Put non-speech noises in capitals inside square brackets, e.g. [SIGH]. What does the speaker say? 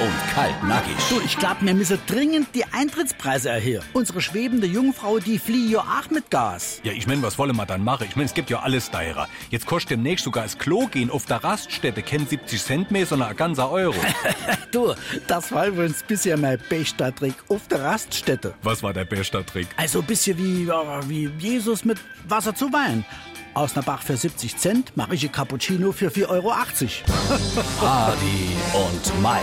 und Kaltnackig. Du, ich glaub, wir müssen dringend die Eintrittspreise erhöhen. Unsere schwebende Jungfrau, die flieht ja auch mit Gas. Ja, ich mein, was wollen wir dann machen? Ich mein, es gibt ja alles teurer. Jetzt kostet demnächst sogar das Klo gehen auf der Raststätte kein 70 Cent mehr, sondern ein ganzer Euro. [LAUGHS] Du, das war übrigens bisher mein bester Trick auf der Raststätte. was war der beste Trick? Also ein bisschen wie, ja, wie Jesus mit Wasser zu Wein. Aus einer Bach für 70 Cent mache ich ein Cappuccino für 4,80 Euro. Hardy [LAUGHS] und Mike,